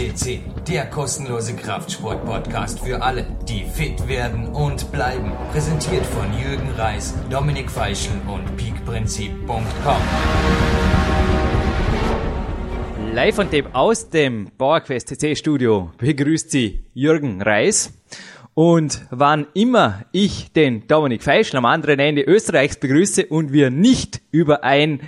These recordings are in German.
FCC, der kostenlose Kraftsport-Podcast für alle, die fit werden und bleiben. Präsentiert von Jürgen Reis, Dominik Feischl und peakprinzip.com. Live von dem aus dem PowerQuest CC Studio begrüßt Sie Jürgen Reis. Und wann immer ich den Dominik Feischl am anderen Ende Österreichs begrüße und wir nicht über ein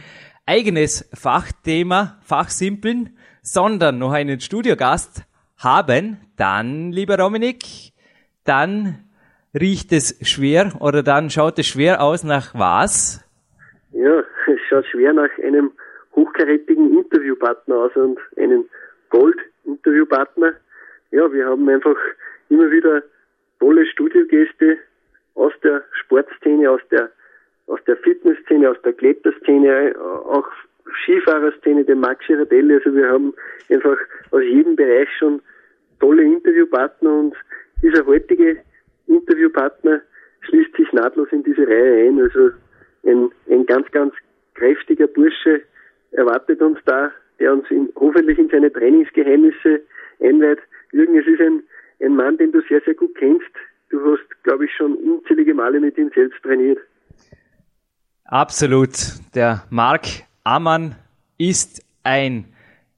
eigenes Fachthema fachsimpeln, sondern noch einen Studiogast haben, dann, lieber Dominik, dann riecht es schwer oder dann schaut es schwer aus nach was? Ja, es schaut schwer nach einem hochkarätigen Interviewpartner aus und einem Gold-Interviewpartner. Ja, wir haben einfach immer wieder tolle Studiogäste aus der Sportszene, aus der aus der Fitnessszene, aus der Kletterszene, auch Skifahrerszene, den Max Girardelli. Also wir haben einfach aus jedem Bereich schon tolle Interviewpartner und dieser heutige Interviewpartner schließt sich nahtlos in diese Reihe ein. Also ein, ein ganz, ganz kräftiger Bursche erwartet uns da, der uns in, hoffentlich in seine Trainingsgeheimnisse einweiht. Jürgen, es ist ein, ein Mann, den du sehr, sehr gut kennst. Du hast, glaube ich, schon unzählige Male mit ihm selbst trainiert. Absolut. Der Marc Ammann ist ein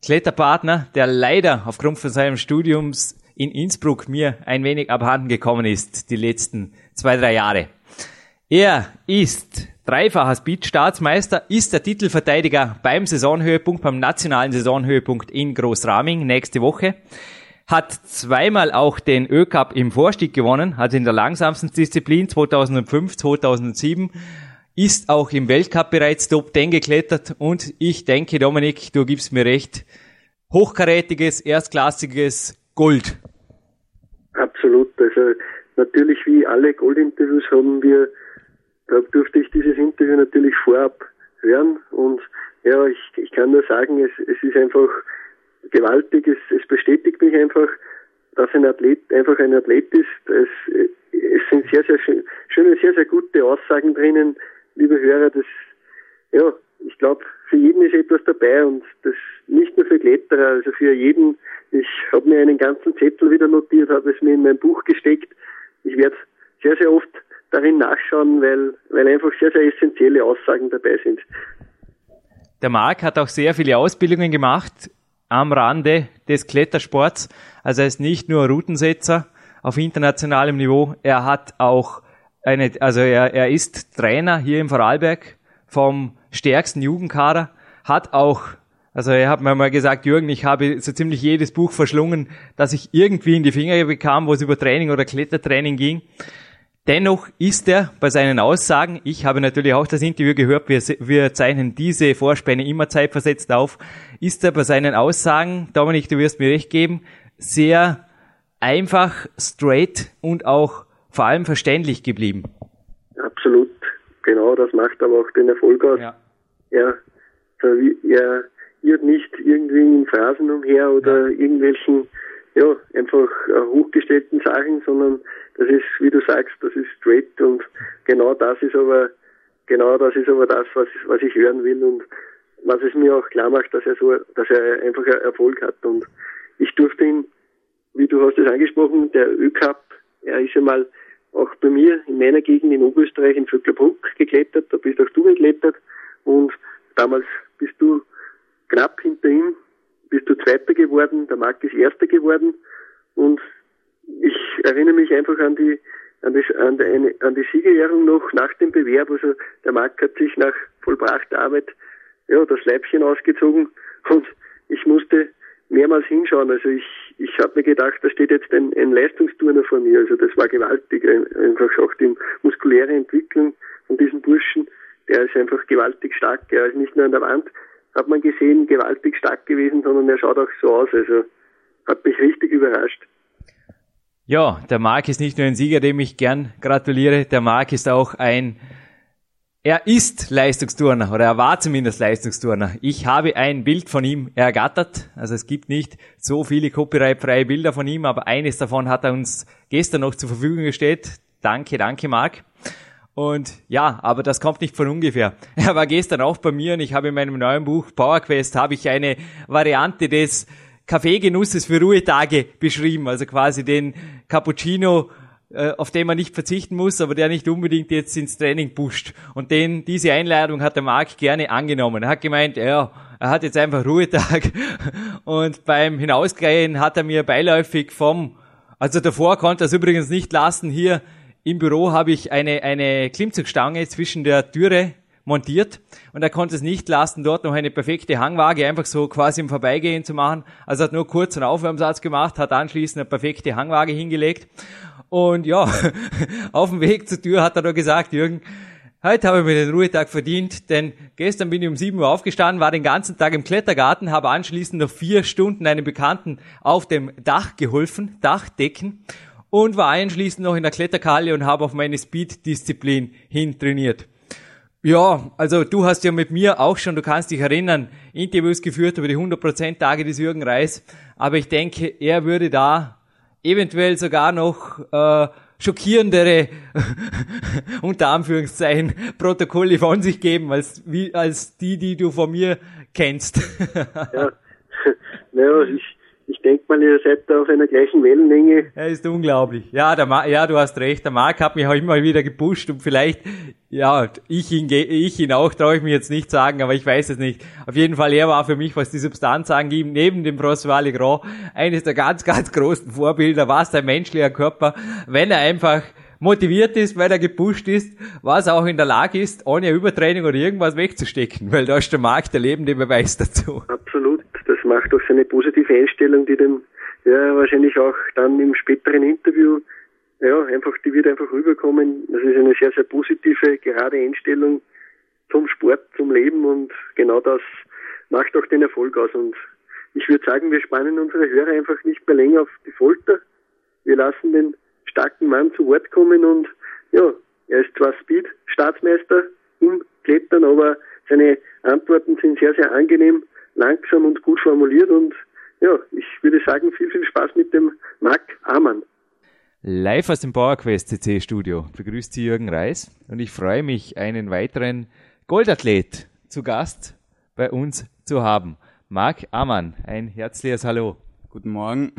Kletterpartner, der leider aufgrund von seinem Studiums in Innsbruck mir ein wenig abhanden gekommen ist, die letzten zwei, drei Jahre. Er ist dreifacher Speed-Staatsmeister, ist der Titelverteidiger beim Saisonhöhepunkt, beim nationalen Saisonhöhepunkt in Großraming nächste Woche hat zweimal auch den Ö-Cup im Vorstieg gewonnen, hat in der langsamsten Disziplin 2005, 2007, ist auch im Weltcup bereits Top 10 geklettert und ich denke, Dominik, du gibst mir recht, hochkarätiges, erstklassiges Gold. Absolut, also natürlich wie alle Goldinterviews haben wir, da durfte ich dieses Interview natürlich vorab hören und ja, ich, ich kann nur sagen, es, es ist einfach gewaltig. Es, es bestätigt mich einfach, dass ein Athlet einfach ein Athlet ist. Es, es sind sehr, sehr schöne, sehr, sehr gute Aussagen drinnen, liebe Hörer. Das, ja, ich glaube, für jeden ist etwas dabei und das nicht nur für Kletterer, also für jeden. Ich habe mir einen ganzen Zettel wieder notiert, habe es mir in mein Buch gesteckt. Ich werde sehr, sehr oft darin nachschauen, weil, weil einfach sehr, sehr essentielle Aussagen dabei sind. Der Marc hat auch sehr viele Ausbildungen gemacht am Rande des Klettersports. Also er ist nicht nur Routensetzer auf internationalem Niveau, er hat auch eine, also er, er ist Trainer hier im Vorarlberg vom stärksten Jugendkader, hat auch, also er hat mir mal gesagt, Jürgen, ich habe so ziemlich jedes Buch verschlungen, das ich irgendwie in die Finger bekam, wo es über Training oder Klettertraining ging. Dennoch ist er bei seinen Aussagen, ich habe natürlich auch das Interview gehört, wir, wir zeichnen diese Vorspänne immer zeitversetzt auf, ist er bei seinen Aussagen, Dominik, du wirst mir recht geben, sehr einfach, straight und auch vor allem verständlich geblieben. Absolut, genau, das macht aber auch den Erfolg aus. Ja. Er, er irrt nicht irgendwie in Phrasen umher oder ja. irgendwelchen ja, einfach äh, hochgestellten Sachen, sondern das ist, wie du sagst, das ist straight und genau das ist aber, genau das ist aber das, was, was ich hören will und was es mir auch klar macht, dass er so, dass er einfach Erfolg hat und ich durfte ihn, wie du hast es angesprochen, der Ö-Cup, er ist ja mal auch bei mir in meiner Gegend in Oberösterreich in Vöcklerbruck geklettert, da bist auch du geklettert. Und damals bist du knapp hinter ihm bist du Zweiter geworden, der Marc ist Erster geworden. Und ich erinnere mich einfach an die an die, an die, an die Siegerehrung noch nach dem Bewerb. Also der Marc hat sich nach vollbrachter Arbeit ja, das Leibchen ausgezogen. Und ich musste mehrmals hinschauen. Also ich, ich habe mir gedacht, da steht jetzt ein, ein Leistungsturner vor mir. Also das war gewaltig. Einfach auch die muskuläre Entwicklung von diesem Burschen, der ist einfach gewaltig stark. Er ist nicht nur an der Wand hat man gesehen, gewaltig stark gewesen, sondern er schaut auch so aus. Also hat mich richtig überrascht. Ja, der Marc ist nicht nur ein Sieger, dem ich gern gratuliere. Der Marc ist auch ein, er ist Leistungsturner oder er war zumindest Leistungsturner. Ich habe ein Bild von ihm ergattert. Also es gibt nicht so viele copyrightfreie Bilder von ihm, aber eines davon hat er uns gestern noch zur Verfügung gestellt. Danke, danke Marc. Und ja, aber das kommt nicht von ungefähr. Er war gestern auch bei mir und ich habe in meinem neuen Buch Power Quest habe ich eine Variante des Kaffeegenusses für Ruhetage beschrieben, also quasi den Cappuccino auf den man nicht verzichten muss, aber der nicht unbedingt jetzt ins Training pusht. Und den, diese Einladung hat der Marc gerne angenommen. Er hat gemeint, ja, er hat jetzt einfach Ruhetag. Und beim Hinausgehen hat er mir beiläufig vom, also davor konnte er es übrigens nicht lassen, hier im Büro habe ich eine, eine Klimmzugstange zwischen der Türe montiert und er konnte es nicht lassen, dort noch eine perfekte Hangwaage einfach so quasi im Vorbeigehen zu machen. Also hat nur kurz einen Aufwärmsatz gemacht, hat anschließend eine perfekte Hangwaage hingelegt und ja, auf dem Weg zur Tür hat er nur gesagt, Jürgen, heute habe ich mir den Ruhetag verdient, denn gestern bin ich um 7 Uhr aufgestanden, war den ganzen Tag im Klettergarten, habe anschließend noch vier Stunden einem Bekannten auf dem Dach geholfen, Dachdecken, und war anschließend noch in der Kletterkalle und habe auf meine Speed-Disziplin hin trainiert. Ja, also du hast ja mit mir auch schon, du kannst dich erinnern, Interviews geführt über die 100% Tage des Jürgen Reis, aber ich denke, er würde da eventuell sogar noch äh, schockierendere, unter Anführungszeichen, Protokolle von sich geben, als, wie, als die, die du von mir kennst. ja, naja, ich, ich denke mal, ihr seid da auf einer gleichen Wellenlänge. Er ist unglaublich. Ja, der Ma ja, du hast recht. Der Marc hat mich auch immer wieder gepusht und vielleicht, ja, ich ihn, ich ihn auch, traue ich mir jetzt nicht sagen, aber ich weiß es nicht. Auf jeden Fall, er war für mich, was die Substanz angeht, neben dem Broswale Grand, eines der ganz, ganz großen Vorbilder, was der menschliche Körper, wenn er einfach motiviert ist, weil er gepusht ist, was auch in der Lage ist, ohne Übertraining oder irgendwas wegzustecken, weil da ist der Markt der lebende Beweis dazu. Macht auch seine positive Einstellung, die dem ja wahrscheinlich auch dann im späteren Interview ja einfach, die wird einfach rüberkommen. Das ist eine sehr, sehr positive, gerade Einstellung zum Sport, zum Leben und genau das macht auch den Erfolg aus. Und ich würde sagen, wir spannen unsere Hörer einfach nicht mehr länger auf die Folter. Wir lassen den starken Mann zu Wort kommen und ja, er ist zwar Speed-Staatsmeister im Klettern, aber seine Antworten sind sehr, sehr angenehm langsam und gut formuliert und ja, ich würde sagen, viel, viel Spaß mit dem Marc Amann. Live aus dem PowerQuest CC Studio begrüßt Sie Jürgen Reis und ich freue mich, einen weiteren Goldathlet zu Gast bei uns zu haben. Marc Amann, ein herzliches Hallo. Guten Morgen.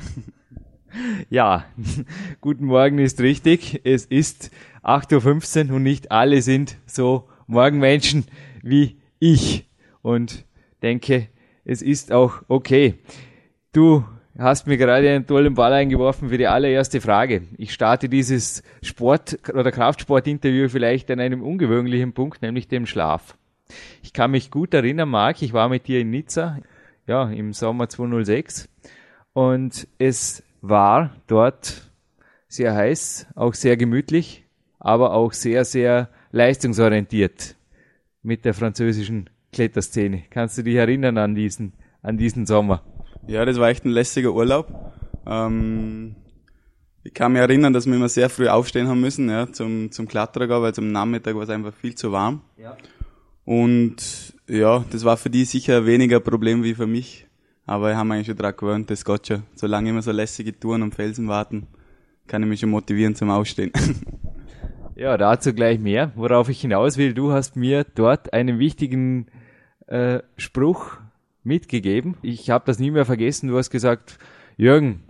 Ja, guten Morgen ist richtig. Es ist 8.15 Uhr und nicht alle sind so Morgenmenschen wie ich. Und denke, es ist auch okay. Du hast mir gerade einen tollen Ball eingeworfen für die allererste Frage. Ich starte dieses Sport- oder Kraftsport-Interview vielleicht an einem ungewöhnlichen Punkt, nämlich dem Schlaf. Ich kann mich gut erinnern, Marc, ich war mit dir in Nizza, ja, im Sommer 2006 und es war dort sehr heiß, auch sehr gemütlich, aber auch sehr, sehr leistungsorientiert mit der französischen Kletterszene. Kannst du dich erinnern an diesen, an diesen Sommer? Ja, das war echt ein lässiger Urlaub. Ähm, ich kann mich erinnern, dass wir immer sehr früh aufstehen haben müssen, ja, zum, zum Kletterer weil zum Nachmittag war es einfach viel zu warm. Ja. Und ja, das war für die sicher weniger ein Problem wie für mich. Aber ich habe eigentlich schon daran gewöhnt, das geht schon. Solange immer so lässige Touren am Felsen warten, kann ich mich schon motivieren zum Aufstehen. Ja, dazu gleich mehr. Worauf ich hinaus will, du hast mir dort einen wichtigen äh, Spruch mitgegeben. Ich habe das nie mehr vergessen. Du hast gesagt, Jürgen,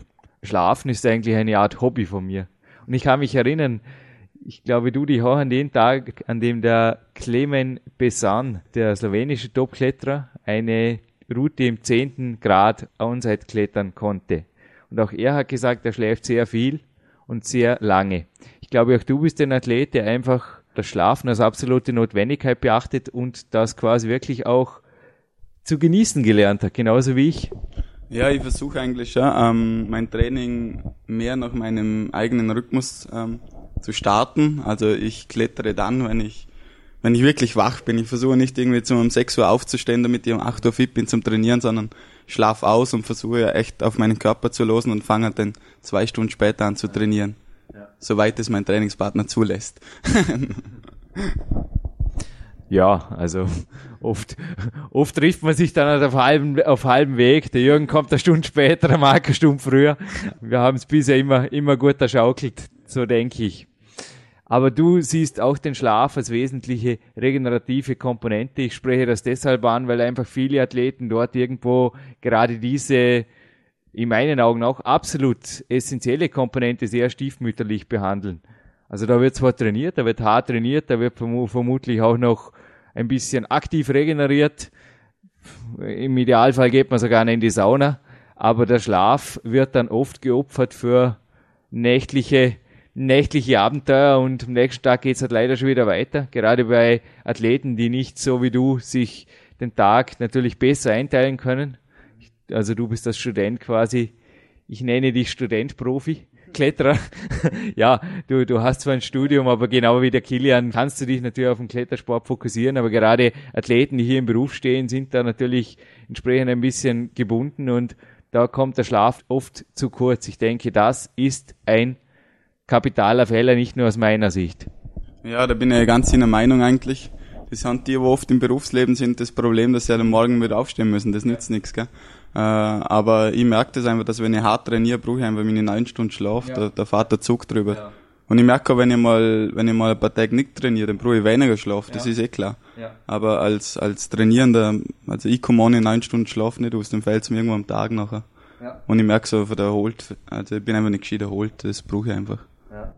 Schlafen ist eigentlich eine Art Hobby von mir. Und ich kann mich erinnern, ich glaube, du dich auch an den Tag, an dem der Clemen Besan, der slowenische Topkletterer, eine Route im 10. Grad Onside klettern konnte. Und auch er hat gesagt, er schläft sehr viel und sehr lange. Ich glaube, auch du bist ein Athlet, der einfach das Schlafen als absolute Notwendigkeit beachtet und das quasi wirklich auch zu genießen gelernt hat, genauso wie ich. Ja, ich versuche eigentlich ja, ähm, mein Training mehr nach meinem eigenen Rhythmus ähm, zu starten. Also ich klettere dann, wenn ich wenn ich wirklich wach bin. Ich versuche nicht irgendwie zum um 6 Uhr aufzustehen, damit ich um 8 Uhr fit bin zum Trainieren, sondern schlaf aus und versuche ja echt auf meinen Körper zu losen und fange dann zwei Stunden später an zu trainieren soweit es mein Trainingspartner zulässt. ja, also oft, oft trifft man sich dann auf halbem, auf halbem Weg. Der Jürgen kommt eine Stunde später, der Marc eine Stunde früher. Wir haben es bisher immer, immer gut erschaukelt, so denke ich. Aber du siehst auch den Schlaf als wesentliche regenerative Komponente. Ich spreche das deshalb an, weil einfach viele Athleten dort irgendwo gerade diese in meinen Augen auch absolut essentielle Komponente sehr stiefmütterlich behandeln. Also da wird zwar trainiert, da wird hart trainiert, da wird vermutlich auch noch ein bisschen aktiv regeneriert. Im Idealfall geht man sogar in die Sauna, aber der Schlaf wird dann oft geopfert für nächtliche nächtliche Abenteuer und am nächsten Tag geht's halt leider schon wieder weiter. Gerade bei Athleten, die nicht so wie du sich den Tag natürlich besser einteilen können. Also du bist das Student quasi, ich nenne dich Student-Profi. Kletterer. ja, du, du hast zwar ein Studium, aber genau wie der Kilian kannst du dich natürlich auf den Klettersport fokussieren, aber gerade Athleten, die hier im Beruf stehen, sind da natürlich entsprechend ein bisschen gebunden und da kommt der Schlaf oft zu kurz. Ich denke, das ist ein kapitaler Fehler, nicht nur aus meiner Sicht. Ja, da bin ich ganz in der Meinung eigentlich. Das sind die, die oft im Berufsleben sind, das Problem, dass sie am Morgen wieder aufstehen müssen. Das nützt nichts, gell? Äh, aber ich merke das einfach, dass wenn ich hart trainiere, brauche ich einfach meine neun Stunden Schlaf. Ja. Da, da fährt der Zug drüber. Ja. Und ich merke auch, wenn ich mal, wenn ich mal ein paar Tage nicht trainiere, dann brauche ich weniger Schlaf. Das ja. ist eh klar. Ja. Aber als, als Trainierender, also ich komme ohne neun Stunden Schlaf nicht aus, dann fällt es mir irgendwo am Tag nachher. Ja. Und ich merke so, von der erholt, also ich bin einfach nicht gescheit erholt, das brauche ich einfach. Ja.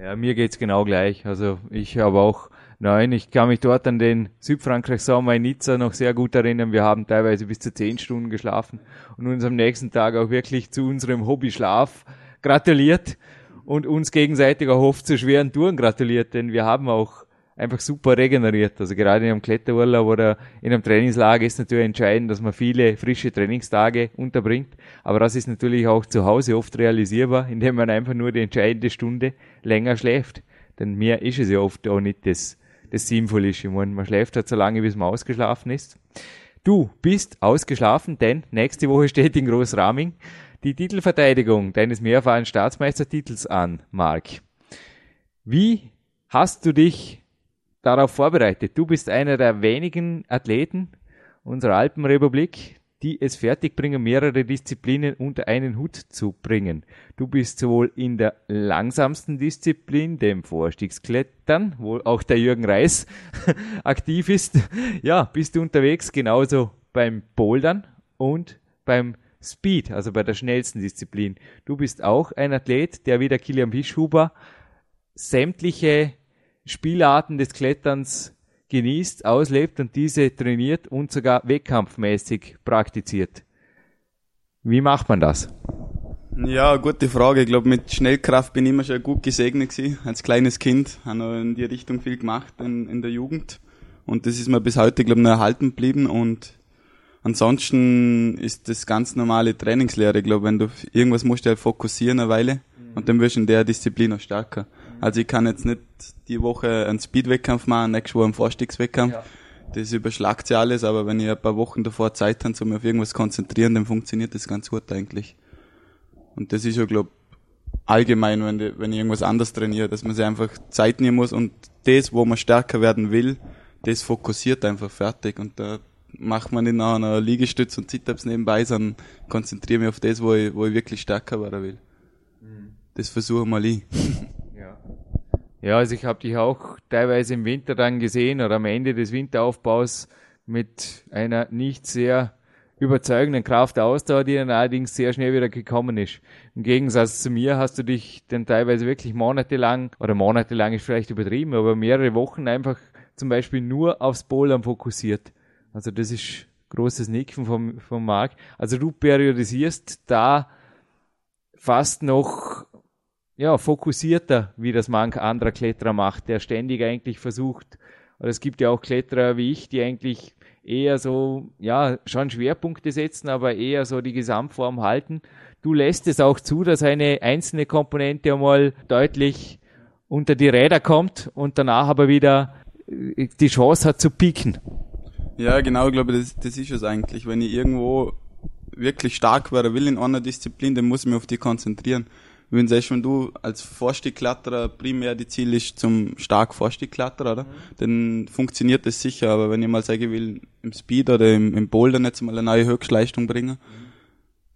Ja, mir geht's genau gleich. Also ich habe auch nein, ich kann mich dort an den Südfrankreich Sommer in Nizza noch sehr gut erinnern. Wir haben teilweise bis zu zehn Stunden geschlafen und uns am nächsten Tag auch wirklich zu unserem Hobby Schlaf gratuliert und uns gegenseitig auch oft zu schweren Touren gratuliert, denn wir haben auch einfach super regeneriert. Also gerade in einem Kletterurlaub oder in einem Trainingslager ist natürlich entscheidend, dass man viele frische Trainingstage unterbringt. Aber das ist natürlich auch zu Hause oft realisierbar, indem man einfach nur die entscheidende Stunde länger schläft. Denn mehr ist es ja oft auch nicht das, das sinnvoll ist. Ich meine, man schläft halt so lange, bis man ausgeschlafen ist. Du bist ausgeschlafen, denn nächste Woche steht in Großraming die Titelverteidigung deines mehrfachen Staatsmeistertitels an, Marc. Wie hast du dich darauf vorbereitet. Du bist einer der wenigen Athleten unserer Alpenrepublik, die es fertigbringen, mehrere Disziplinen unter einen Hut zu bringen. Du bist sowohl in der langsamsten Disziplin, dem Vorstiegsklettern, wo auch der Jürgen Reis aktiv ist, ja, bist du unterwegs, genauso beim Bouldern und beim Speed, also bei der schnellsten Disziplin. Du bist auch ein Athlet, der wie der Kilian Bischhuber sämtliche Spielarten des Kletterns genießt, auslebt und diese trainiert und sogar wettkampfmäßig praktiziert. Wie macht man das? Ja, gute Frage. Ich glaube, mit Schnellkraft bin ich immer schon gut gesegnet gewesen. Als kleines Kind habe noch in die Richtung viel gemacht in, in der Jugend. Und das ist mir bis heute, glaube ich, noch erhalten geblieben. Und ansonsten ist das ganz normale Trainingslehre. Ich glaube, wenn du irgendwas musst du halt fokussieren eine Weile und dann wirst du in der Disziplin noch stärker. Also ich kann jetzt nicht die Woche einen Speed-Wettkampf machen, nächste Woche einen Vorstiegswettkampf. Ja. Das überschlagt ja alles, aber wenn ich ein paar Wochen davor Zeit habe, um mich auf irgendwas konzentrieren, dann funktioniert das ganz gut eigentlich. Und das ist ja, glaube allgemein, wenn, die, wenn ich irgendwas anders trainiere, dass man sich einfach Zeit nehmen muss und das, wo man stärker werden will, das fokussiert einfach fertig und da macht man nicht nach einer Liegestütz und Sit-Ups nebenbei, sondern konzentriere mich auf das, wo ich, wo ich wirklich stärker werden will. Mhm. Das versuche mal ich. Ja, also ich habe dich auch teilweise im Winter dann gesehen oder am Ende des Winteraufbaus mit einer nicht sehr überzeugenden Kraft Ausdauer, die dann allerdings sehr schnell wieder gekommen ist. Im Gegensatz zu mir hast du dich dann teilweise wirklich monatelang, oder monatelang ist vielleicht übertrieben, aber mehrere Wochen einfach zum Beispiel nur aufs Bouldern fokussiert. Also das ist großes Nicken vom, vom Marc. Also du periodisierst da fast noch ja, fokussierter, wie das manch anderer Kletterer macht, der ständig eigentlich versucht, oder es gibt ja auch Kletterer wie ich, die eigentlich eher so, ja, schon Schwerpunkte setzen, aber eher so die Gesamtform halten. Du lässt es auch zu, dass eine einzelne Komponente einmal deutlich unter die Räder kommt und danach aber wieder äh, die Chance hat zu pieken. Ja, genau, ich glaube, das, das ist es eigentlich. Wenn ich irgendwo wirklich stark werden will in einer Disziplin, dann muss ich mich auf die konzentrieren wenn sagst, wenn du als Vorstiegkletterer primär die Ziel ist zum stark Vorstiegkletterer, oder? Mhm. Dann funktioniert das sicher, aber wenn ich mal sagen will, im Speed oder im, im Boulder jetzt mal eine neue Höchstleistung bringen, mhm.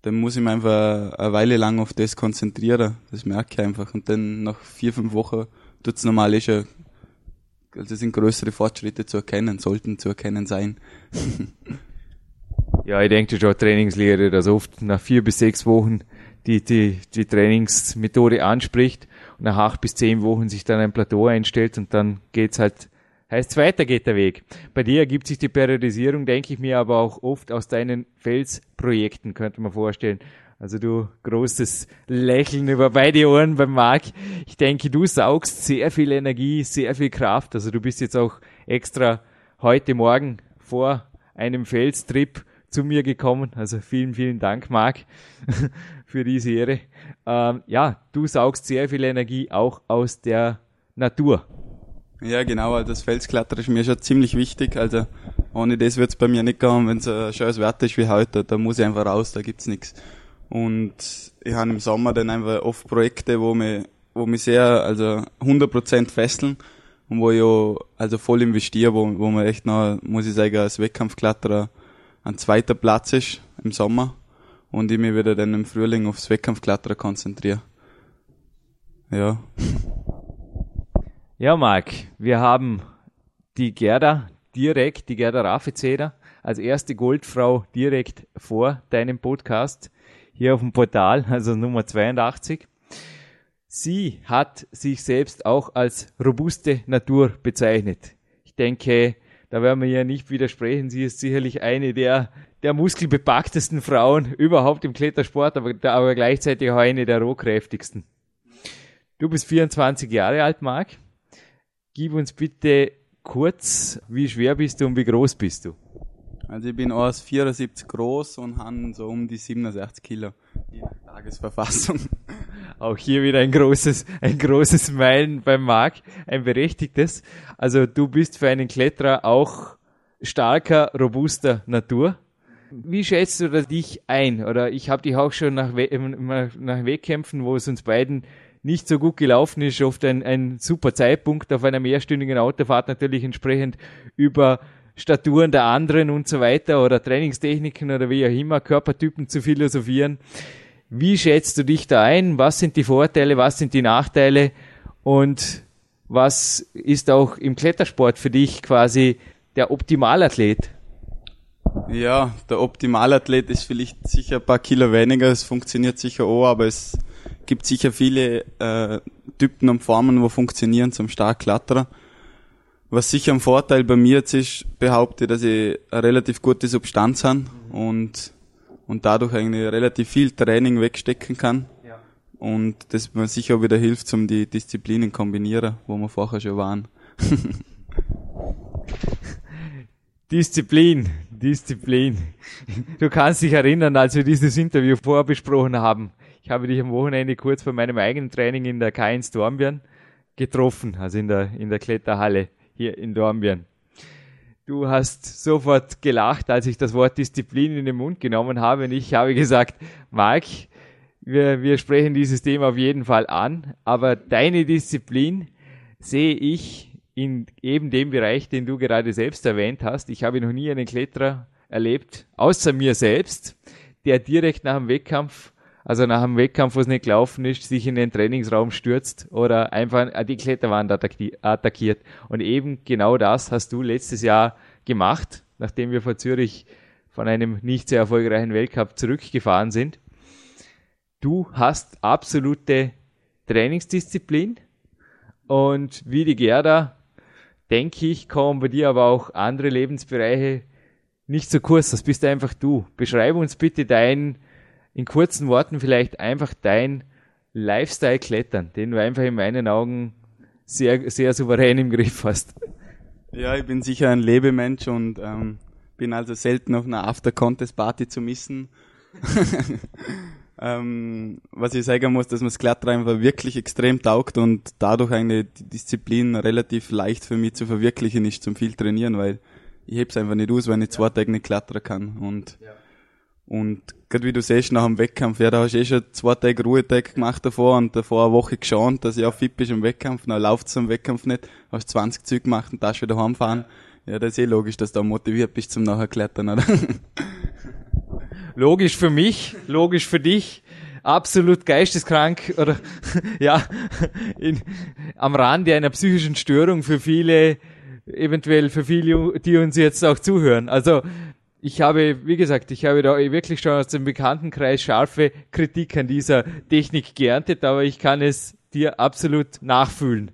dann muss ich mich einfach eine Weile lang auf das konzentrieren. Das merke ich einfach. Und dann nach vier, fünf Wochen tut's normal eh schon, also sind größere Fortschritte zu erkennen, sollten zu erkennen sein. Ja, ich denke schon, Trainingslehre, dass oft nach vier bis sechs Wochen die, die, die Trainingsmethode anspricht und nach acht bis zehn Wochen sich dann ein Plateau einstellt und dann geht's halt, heißt weiter geht der Weg. Bei dir ergibt sich die Periodisierung, denke ich mir, aber auch oft aus deinen Felsprojekten, könnte man vorstellen. Also du großes Lächeln über beide Ohren beim Marc. Ich denke, du saugst sehr viel Energie, sehr viel Kraft. Also du bist jetzt auch extra heute Morgen vor einem Felstrip zu mir gekommen. Also vielen, vielen Dank, Marc, für diese Ehre. Ähm, ja, du saugst sehr viel Energie auch aus der Natur. Ja, genau, also das Felsklettern ist mir schon ziemlich wichtig. Also ohne das wird's bei mir nicht gehen, wenn es ein schönes Wetter ist wie heute, da muss ich einfach raus, da gibt's nichts. Und ich habe im Sommer dann einfach oft Projekte, wo mich, wo mich sehr, also 100% fesseln und wo ich auch, also voll investiere, wo, wo man echt noch, muss ich sagen, als Wettkampfkletterer ein zweiter Platz ist im Sommer und ich mich wieder dann im Frühling aufs Wettkampfkletterer konzentriere. Ja. Ja, Marc, wir haben die Gerda direkt, die Gerda Raffezeder, als erste Goldfrau direkt vor deinem Podcast hier auf dem Portal, also Nummer 82. Sie hat sich selbst auch als robuste Natur bezeichnet. Ich denke, da werden wir ihr nicht widersprechen. Sie ist sicherlich eine der, der muskelbepacktesten Frauen überhaupt im Klettersport, aber, aber gleichzeitig auch eine der rohkräftigsten. Du bist 24 Jahre alt, Marc. Gib uns bitte kurz, wie schwer bist du und wie groß bist du? Also ich bin 1,74 groß und habe so um die 67 Kilo nach Tagesverfassung. Auch hier wieder ein großes, ein großes Meilen beim Marc, ein berechtigtes. Also du bist für einen Kletterer auch starker, robuster Natur. Wie schätzt du dich ein? Oder ich habe dich auch schon nach, We nach Wettkämpfen, wo es uns beiden nicht so gut gelaufen ist, oft ein, ein super Zeitpunkt auf einer mehrstündigen Autofahrt natürlich entsprechend über Staturen der anderen und so weiter oder Trainingstechniken oder wie auch immer, Körpertypen zu philosophieren. Wie schätzt du dich da ein? Was sind die Vorteile? Was sind die Nachteile? Und was ist auch im Klettersport für dich quasi der Optimalathlet? Ja, der Optimalathlet ist vielleicht sicher ein paar Kilo weniger. Es funktioniert sicher auch, aber es gibt sicher viele äh, Typen und Formen, wo funktionieren zum Starkkletterer. Was sicher ein Vorteil bei mir jetzt ist, behaupte, dass ich eine relativ gute Substanz habe und, und dadurch eigentlich relativ viel Training wegstecken kann. Ja. Und das mir sicher wieder hilft, um die Disziplinen kombinieren, wo wir vorher schon waren. Disziplin, Disziplin. Du kannst dich erinnern, als wir dieses Interview vorbesprochen haben. Ich habe dich am Wochenende kurz vor meinem eigenen Training in der K1 Dornbirn getroffen, also in der, in der Kletterhalle hier in Dornbirn. Du hast sofort gelacht, als ich das Wort Disziplin in den Mund genommen habe und ich habe gesagt, Marc, wir, wir sprechen dieses Thema auf jeden Fall an, aber deine Disziplin sehe ich in eben dem Bereich, den du gerade selbst erwähnt hast. Ich habe noch nie einen Kletterer erlebt, außer mir selbst, der direkt nach dem Wettkampf also nach einem Wettkampf, wo es nicht gelaufen ist, sich in den Trainingsraum stürzt oder einfach die Kletterwand attackiert. Und eben genau das hast du letztes Jahr gemacht, nachdem wir vor Zürich von einem nicht sehr erfolgreichen Weltcup zurückgefahren sind. Du hast absolute Trainingsdisziplin und wie die Gerda, denke ich, kommen bei dir aber auch andere Lebensbereiche nicht so kurz. Das bist einfach du. Beschreib uns bitte dein in kurzen Worten vielleicht einfach dein Lifestyle klettern, den du einfach in meinen Augen sehr, sehr souverän im Griff hast. Ja, ich bin sicher ein Lebemensch und ähm, bin also selten auf einer After-Contest-Party zu missen. ähm, was ich sagen muss, dass man das Klettern einfach wirklich extrem taugt und dadurch eine Disziplin relativ leicht für mich zu verwirklichen ist zum viel trainieren, weil ich heb's einfach nicht aus, wenn ich zwei Tage nicht klettern kann und ja. Und gerade wie du siehst, nach dem Wettkampf, ja, da hast du eh schon zwei Tage Ruhetag gemacht davor und davor eine Woche geschaut, dass ich auch fit bist im Wettkampf. Dann läuft's am Wettkampf nicht, hast 20 Züge gemacht und darfst wieder heimfahren. Ja, das ist eh logisch, dass du motiviert bist zum nachher Klettern, oder? Logisch für mich, logisch für dich absolut geisteskrank oder ja in, am Rande einer psychischen Störung für viele eventuell für viele die uns jetzt auch zuhören also ich habe, wie gesagt, ich habe da wirklich schon aus dem Bekanntenkreis scharfe Kritik an dieser Technik geerntet, aber ich kann es dir absolut nachfühlen.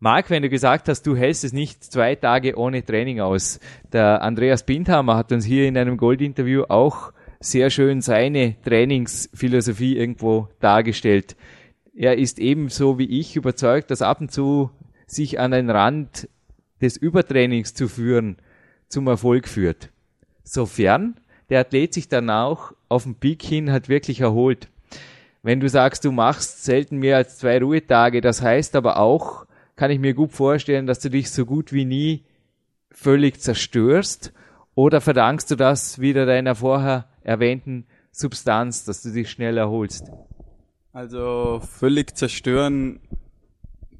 Marc, wenn du gesagt hast, du hältst es nicht zwei Tage ohne Training aus. Der Andreas Bindhammer hat uns hier in einem Gold-Interview auch sehr schön seine Trainingsphilosophie irgendwo dargestellt. Er ist ebenso wie ich überzeugt, dass ab und zu sich an den Rand des Übertrainings zu führen zum Erfolg führt. Sofern der Athlet sich dann auch auf den Peak hin hat wirklich erholt. Wenn du sagst, du machst selten mehr als zwei Ruhetage, das heißt aber auch, kann ich mir gut vorstellen, dass du dich so gut wie nie völlig zerstörst oder verdankst du das wieder deiner vorher erwähnten Substanz, dass du dich schnell erholst? Also völlig zerstören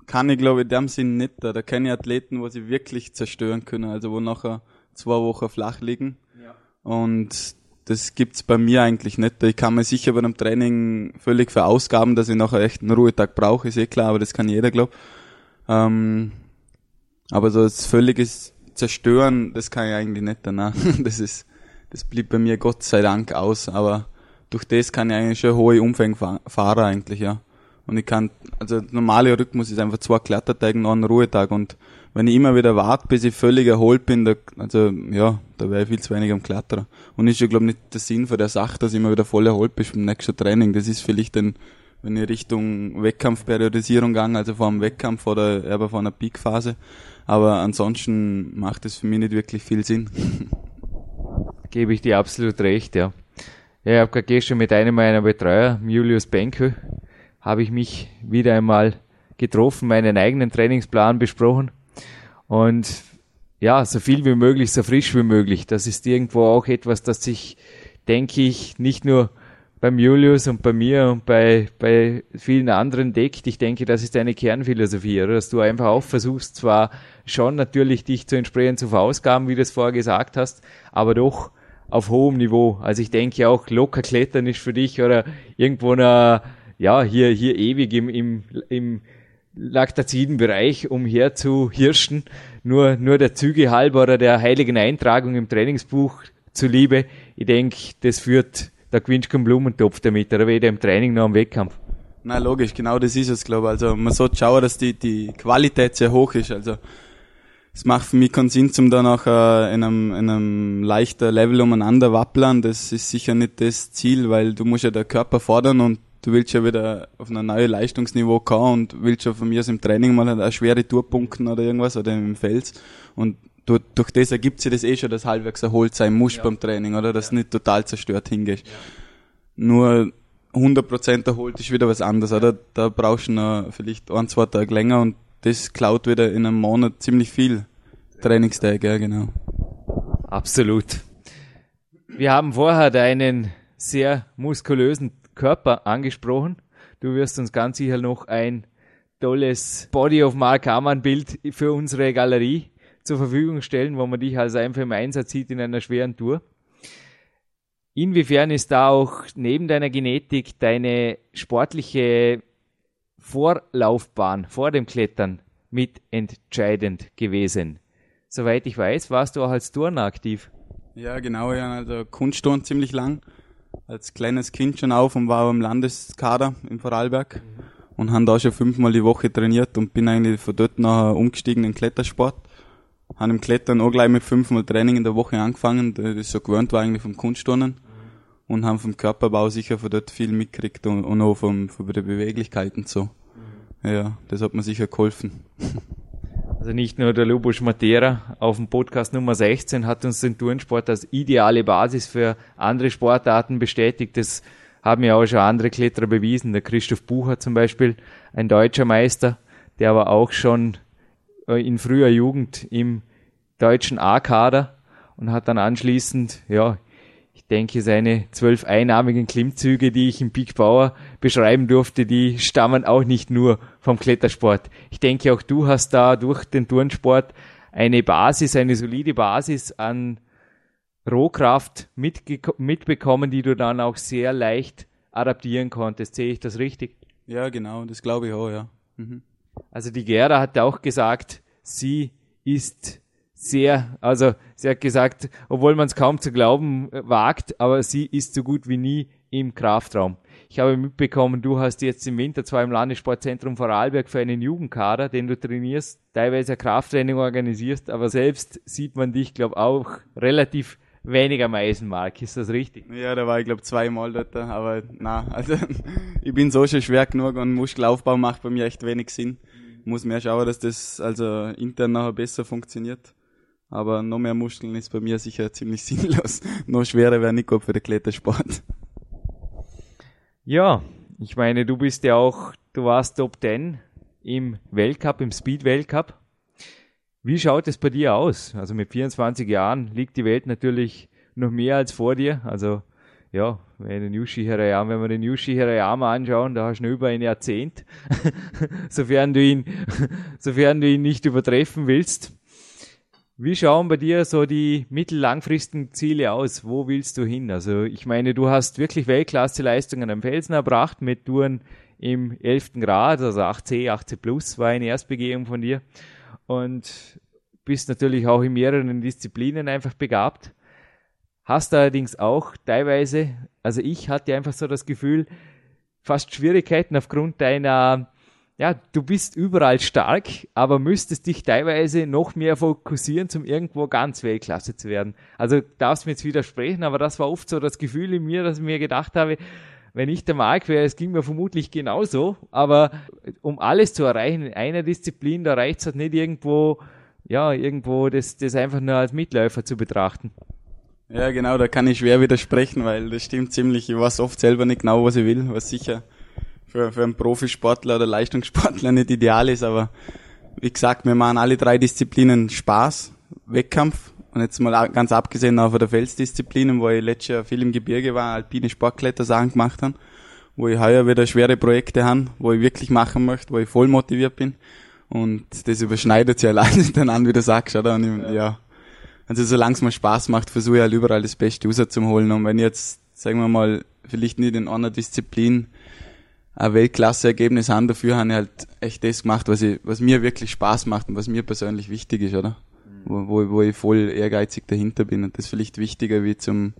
kann ich glaube ich in dem Sinn nicht. Da kenne ich Athleten, wo sie wirklich zerstören können, also wo nachher zwei Wochen flach liegen. Ja. Und das gibt's bei mir eigentlich nicht. Ich kann mir sicher bei einem Training völlig verausgaben, dass ich nachher echt einen Ruhetag brauche, ist eh klar, aber das kann jeder, glaube ähm, Aber so das völlige Zerstören, das kann ich eigentlich nicht danach. Das ist, das blieb bei mir Gott sei Dank aus, aber durch das kann ich eigentlich schon hohe Umfänge fahren eigentlich, ja. Und ich kann, also normale Rhythmus ist einfach zwei Klettertage und einen Ruhetag und wenn ich immer wieder warte, bis ich völlig erholt bin, da, also ja, da wäre ich viel zu wenig am Klettern. Und ist ja glaube nicht der Sinn von der Sache, dass ich immer wieder voll erholt bin beim nächsten Training. Das ist vielleicht dann, wenn ich Richtung Wettkampfperiodisierung gehe, also vor einem Wettkampf oder eher vor einer Peakphase. Aber ansonsten macht es für mich nicht wirklich viel Sinn. Gebe ich dir absolut recht, ja. Ja, ich habe gerade gestern mit einem meiner Betreuer, Julius Benke, habe ich mich wieder einmal getroffen, meinen eigenen Trainingsplan besprochen und ja, so viel wie möglich, so frisch wie möglich. Das ist irgendwo auch etwas, das sich, denke ich, nicht nur beim Julius und bei mir und bei, bei vielen anderen deckt. Ich denke, das ist eine Kernphilosophie, oder? dass du einfach auch versuchst, zwar schon natürlich dich zu entsprechend zu verausgaben, wie du es vorher gesagt hast, aber doch auf hohem Niveau. Also ich denke auch, locker klettern ist für dich oder irgendwo na, ja, hier, hier ewig im, im, im Laktazidenbereich umher zu hirschen, nur, nur der Züge halber oder der heiligen Eintragung im Trainingsbuch zuliebe. Ich denke, das führt der gewinnst keinen Blumentopf damit, oder weder im Training noch am Wettkampf. Na logisch, genau das ist es, glaube ich. Also man sollte schauen, dass die, die Qualität sehr hoch ist. Also es macht für mich keinen Sinn, zum dann auch äh, in, einem, in einem leichten Level umeinander wappeln. Das ist sicher nicht das Ziel, weil du musst ja der Körper fordern und du willst ja wieder auf ein neues Leistungsniveau kommen und willst schon von mir aus im Training mal eine schwere Tour punkten oder irgendwas oder im Fels. Und durch, durch das ergibt sich das eh schon, dass halbwegs erholt sein muss ja. beim Training, oder? Dass ja. du nicht total zerstört hingehst. Ja. Nur 100% erholt ist wieder was anderes, oder? Da brauchst du noch vielleicht ein, zwei Tage länger und das klaut wieder in einem Monat ziemlich viel Trainingstage, ja, genau. Absolut. Wir haben vorher deinen sehr muskulösen Körper angesprochen. Du wirst uns ganz sicher noch ein tolles Body of Mark Hamann Bild für unsere Galerie zur Verfügung stellen, wo man dich also einfach im Einsatz sieht in einer schweren Tour. Inwiefern ist da auch neben deiner Genetik deine sportliche Vorlaufbahn vor dem Klettern mit entscheidend gewesen? Soweit ich weiß, warst du auch als Turner aktiv. Ja, genau, ja, also Kunstturn ziemlich lang als kleines Kind schon auf und war im Landeskader im Vorarlberg mhm. und haben da schon fünfmal die Woche trainiert und bin eigentlich von dort nachher umgestiegen in Klettersport. Haben im Klettern auch gleich mit fünfmal Training in der Woche angefangen, das ist so gewöhnt war eigentlich vom Kunstturnen mhm. und haben vom Körperbau sicher von dort viel mitgekriegt und, und auch vom, von der Beweglichkeit und so. Mhm. Ja, das hat mir sicher geholfen. Also nicht nur der Lubos Matera auf dem Podcast Nummer 16 hat uns den Turnsport als ideale Basis für andere Sportarten bestätigt. Das haben ja auch schon andere Kletterer bewiesen. Der Christoph Bucher zum Beispiel, ein deutscher Meister, der aber auch schon äh, in früher Jugend im deutschen A-Kader und hat dann anschließend, ja, denke, seine zwölf einnahmigen Klimmzüge, die ich im Big Bauer beschreiben durfte, die stammen auch nicht nur vom Klettersport. Ich denke, auch du hast da durch den Turnsport eine Basis, eine solide Basis an Rohkraft mitbekommen, die du dann auch sehr leicht adaptieren konntest. Sehe ich das richtig? Ja, genau, das glaube ich auch, ja. Mhm. Also die Gera hat auch gesagt, sie ist sehr, also sie hat gesagt, obwohl man es kaum zu glauben äh, wagt, aber sie ist so gut wie nie im Kraftraum. Ich habe mitbekommen, du hast jetzt im Winter zwar im Landessportzentrum Vorarlberg für einen Jugendkader, den du trainierst, teilweise Krafttraining organisierst, aber selbst sieht man dich, glaube auch relativ wenig am Eisenmark. Ist das richtig? Ja, da war ich glaube zweimal dort, aber na, also ich bin so schon schwer genug und Muskelaufbau macht bei mir echt wenig Sinn. Muss mehr schauen, dass das also intern nachher besser funktioniert. Aber noch mehr Muskeln ist bei mir sicher ziemlich sinnlos. noch schwerer wäre gut für den Klettersport. Ja, ich meine, du bist ja auch, du warst Top 10 im Weltcup, im Speed Weltcup. Wie schaut es bei dir aus? Also mit 24 Jahren liegt die Welt natürlich noch mehr als vor dir. Also ja, wenn, den Yushi Hirayama, wenn wir den Yushi Hirayama anschauen, da hast du über ein Jahrzehnt, sofern du ihn, sofern du ihn nicht übertreffen willst. Wie schauen bei dir so die mittellangfristigen Ziele aus? Wo willst du hin? Also ich meine, du hast wirklich Weltklasse-Leistungen am Felsen erbracht mit Touren im 11. Grad, also 8C, 8C Plus war eine Erstbegehung von dir und bist natürlich auch in mehreren Disziplinen einfach begabt. Hast allerdings auch teilweise, also ich hatte einfach so das Gefühl, fast Schwierigkeiten aufgrund deiner ja, du bist überall stark, aber müsstest dich teilweise noch mehr fokussieren, zum irgendwo ganz Weltklasse zu werden. Also darfst mir jetzt widersprechen, aber das war oft so das Gefühl in mir, dass ich mir gedacht habe, wenn ich der Mark wäre, es ging mir vermutlich genauso, aber um alles zu erreichen in einer Disziplin, da reicht es halt nicht irgendwo, ja, irgendwo das, das einfach nur als Mitläufer zu betrachten. Ja, genau, da kann ich schwer widersprechen, weil das stimmt ziemlich. Ich weiß oft selber nicht genau, was ich will, was sicher für, für einen Profisportler oder Leistungssportler nicht ideal ist, aber wie gesagt, wir machen alle drei Disziplinen Spaß, Wettkampf und jetzt mal ganz abgesehen auch von der Felsdisziplinen, wo ich letztes Jahr viel im Gebirge war, alpine Sportklettersachen gemacht habe, wo ich heuer wieder schwere Projekte habe, wo ich wirklich machen möchte, wo ich voll motiviert bin und das überschneidet sich allein miteinander, wie du sagst, oder? Und ich, ja. Also solange es mir Spaß macht, versuche ich halt überall das Beste rauszuholen und wenn ich jetzt, sagen wir mal, vielleicht nicht in einer Disziplin ein Weltklasse-Ergebnis haben. Dafür habe ich halt echt das gemacht, was, ich, was mir wirklich Spaß macht und was mir persönlich wichtig ist, oder? Wo, wo, wo ich voll ehrgeizig dahinter bin. Und das ist vielleicht wichtiger wie zum,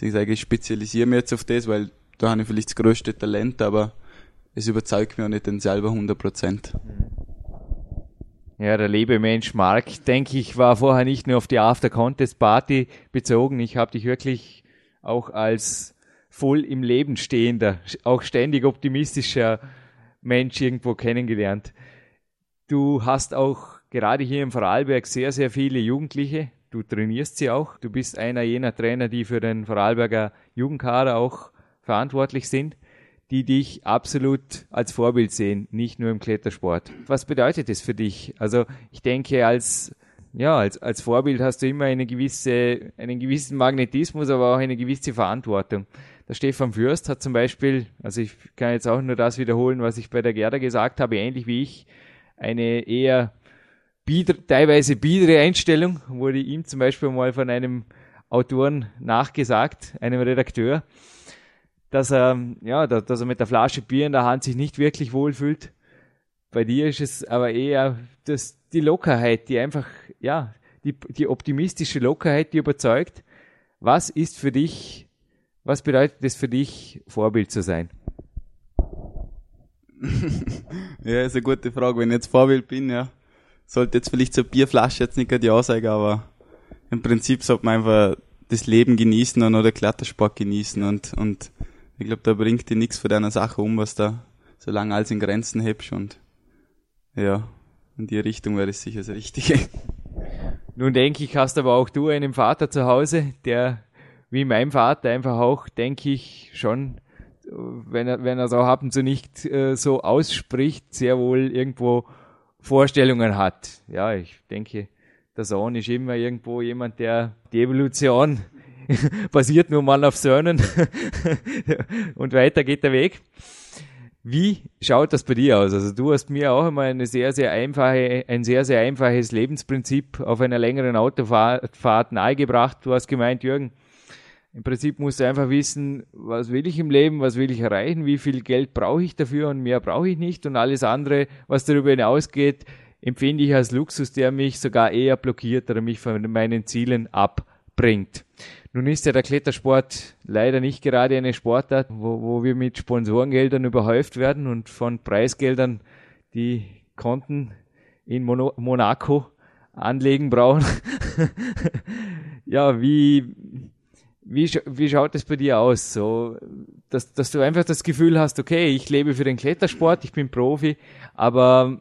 ich sage, ich spezialisiere mich jetzt auf das, weil da habe ich vielleicht das größte Talent, aber es überzeugt mich auch nicht den selber 100 Prozent. Ja, der Lebemensch Mark, denke ich, war vorher nicht nur auf die After Contest Party bezogen. Ich habe dich wirklich auch als voll im Leben stehender, auch ständig optimistischer Mensch irgendwo kennengelernt. Du hast auch gerade hier im Vorarlberg sehr, sehr viele Jugendliche. Du trainierst sie auch. Du bist einer jener Trainer, die für den Vorarlberger Jugendkader auch verantwortlich sind, die dich absolut als Vorbild sehen, nicht nur im Klettersport. Was bedeutet das für dich? Also ich denke, als ja, als, als Vorbild hast du immer eine gewisse, einen gewissen Magnetismus, aber auch eine gewisse Verantwortung. Der Stefan Fürst hat zum Beispiel, also ich kann jetzt auch nur das wiederholen, was ich bei der Gerda gesagt habe, ähnlich wie ich, eine eher bieder, teilweise biedere Einstellung, wurde ihm zum Beispiel mal von einem Autoren nachgesagt, einem Redakteur, dass er, ja, dass er mit der Flasche Bier in der Hand sich nicht wirklich wohlfühlt. Bei dir ist es aber eher das, die Lockerheit, die einfach, ja, die, die optimistische Lockerheit, die überzeugt. Was ist für dich was bedeutet es für dich, Vorbild zu sein? ja, ist eine gute Frage. Wenn ich jetzt Vorbild bin, ja, sollte jetzt vielleicht so eine Bierflasche jetzt nicht gerade ja sagen, aber im Prinzip sollte man einfach das Leben genießen und oder Klettersport genießen und, und ich glaube, da bringt dir nichts von deiner Sache um, was da so lange alles in Grenzen hebst und ja, in die Richtung wäre es sicher das Richtige. Nun denke ich, hast aber auch du einen Vater zu Hause, der wie mein Vater einfach auch, denke ich, schon, wenn er, wenn er es auch ab und zu nicht äh, so ausspricht, sehr wohl irgendwo Vorstellungen hat. Ja, ich denke, der Sohn ist immer irgendwo jemand, der die Evolution basiert nur mal auf Söhnen und weiter geht der Weg. Wie schaut das bei dir aus? Also du hast mir auch einmal eine sehr, sehr einfache, ein sehr, sehr einfaches Lebensprinzip auf einer längeren Autofahrt nahegebracht. Du hast gemeint, Jürgen, im Prinzip musst du einfach wissen, was will ich im Leben, was will ich erreichen, wie viel Geld brauche ich dafür und mehr brauche ich nicht und alles andere, was darüber hinausgeht, empfinde ich als Luxus, der mich sogar eher blockiert oder mich von meinen Zielen abbringt. Nun ist ja der Klettersport leider nicht gerade eine Sportart, wo, wo wir mit Sponsorengeldern überhäuft werden und von Preisgeldern die Konten in Mono Monaco anlegen brauchen. ja, wie, wie, wie schaut es bei dir aus? So, dass, dass du einfach das Gefühl hast, okay, ich lebe für den Klettersport, ich bin Profi, aber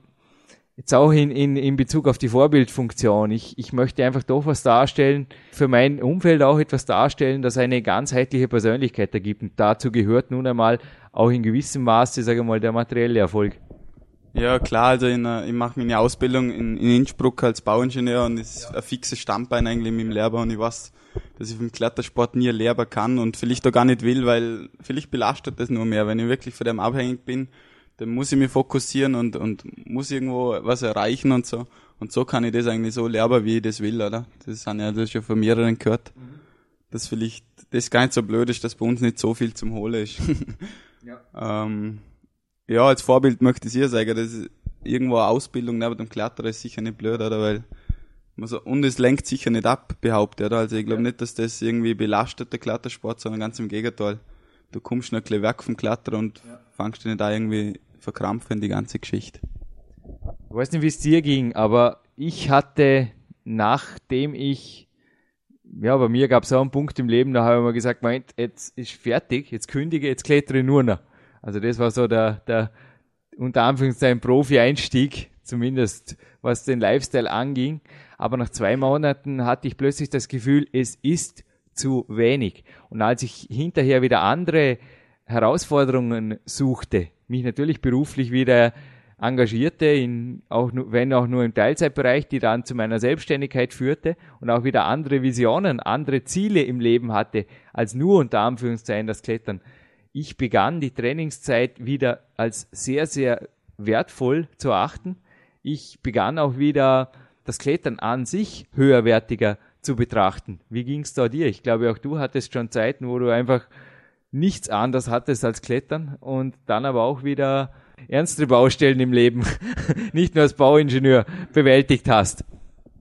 jetzt auch in, in, in Bezug auf die Vorbildfunktion. Ich, ich möchte einfach doch was darstellen, für mein Umfeld auch etwas darstellen, das eine ganzheitliche Persönlichkeit ergibt. Und dazu gehört nun einmal auch in gewissem Maße, sage ich mal, der materielle Erfolg. Ja, klar, also in, ich mache meine Ausbildung in, in Innsbruck als Bauingenieur und ist ein fixes Standbein eigentlich mit dem Lehrer und ich weiß, dass ich vom Klettersport nie lehrbar kann und vielleicht auch gar nicht will, weil vielleicht belastet das nur mehr. Wenn ich wirklich von dem abhängig bin, dann muss ich mich fokussieren und, und muss irgendwo was erreichen und so. Und so kann ich das eigentlich so lehrbar, wie ich das will, oder? Das haben ja das schon von mehreren gehört. Mhm. Dass vielleicht das gar nicht so blöd ist, dass bei uns nicht so viel zum Holen ist. ja. ähm, ja, als Vorbild möchte ich hier sagen, dass irgendwo eine Ausbildung neben dem Kletterer ist sicher nicht blöd, oder? Weil man so, und es lenkt sicher nicht ab, behauptet, oder? Also ich glaube ja. nicht, dass das irgendwie belastet, der Klettersport, sondern ganz im Gegenteil. Du kommst noch ein bisschen weg vom Klettern und ja. fangst dich nicht da irgendwie verkrampfen, die ganze Geschichte. Ich weiß nicht, wie es dir ging, aber ich hatte, nachdem ich, ja, bei mir gab es auch einen Punkt im Leben, da habe ich mir gesagt, meint, jetzt ist fertig, jetzt kündige, jetzt klettere ich nur noch. Also das war so der, der unter Anführungszeichen Profi-Einstieg, zumindest was den Lifestyle anging. Aber nach zwei Monaten hatte ich plötzlich das Gefühl, es ist zu wenig. Und als ich hinterher wieder andere Herausforderungen suchte, mich natürlich beruflich wieder engagierte, in, auch, wenn auch nur im Teilzeitbereich, die dann zu meiner Selbstständigkeit führte und auch wieder andere Visionen, andere Ziele im Leben hatte, als nur unter Anführungszeichen das Klettern, ich begann die Trainingszeit wieder als sehr, sehr wertvoll zu achten. Ich begann auch wieder das Klettern an sich höherwertiger zu betrachten. Wie ging es da dir? Ich glaube, auch du hattest schon Zeiten, wo du einfach nichts anderes hattest als Klettern und dann aber auch wieder ernstere Baustellen im Leben, nicht nur als Bauingenieur, bewältigt hast.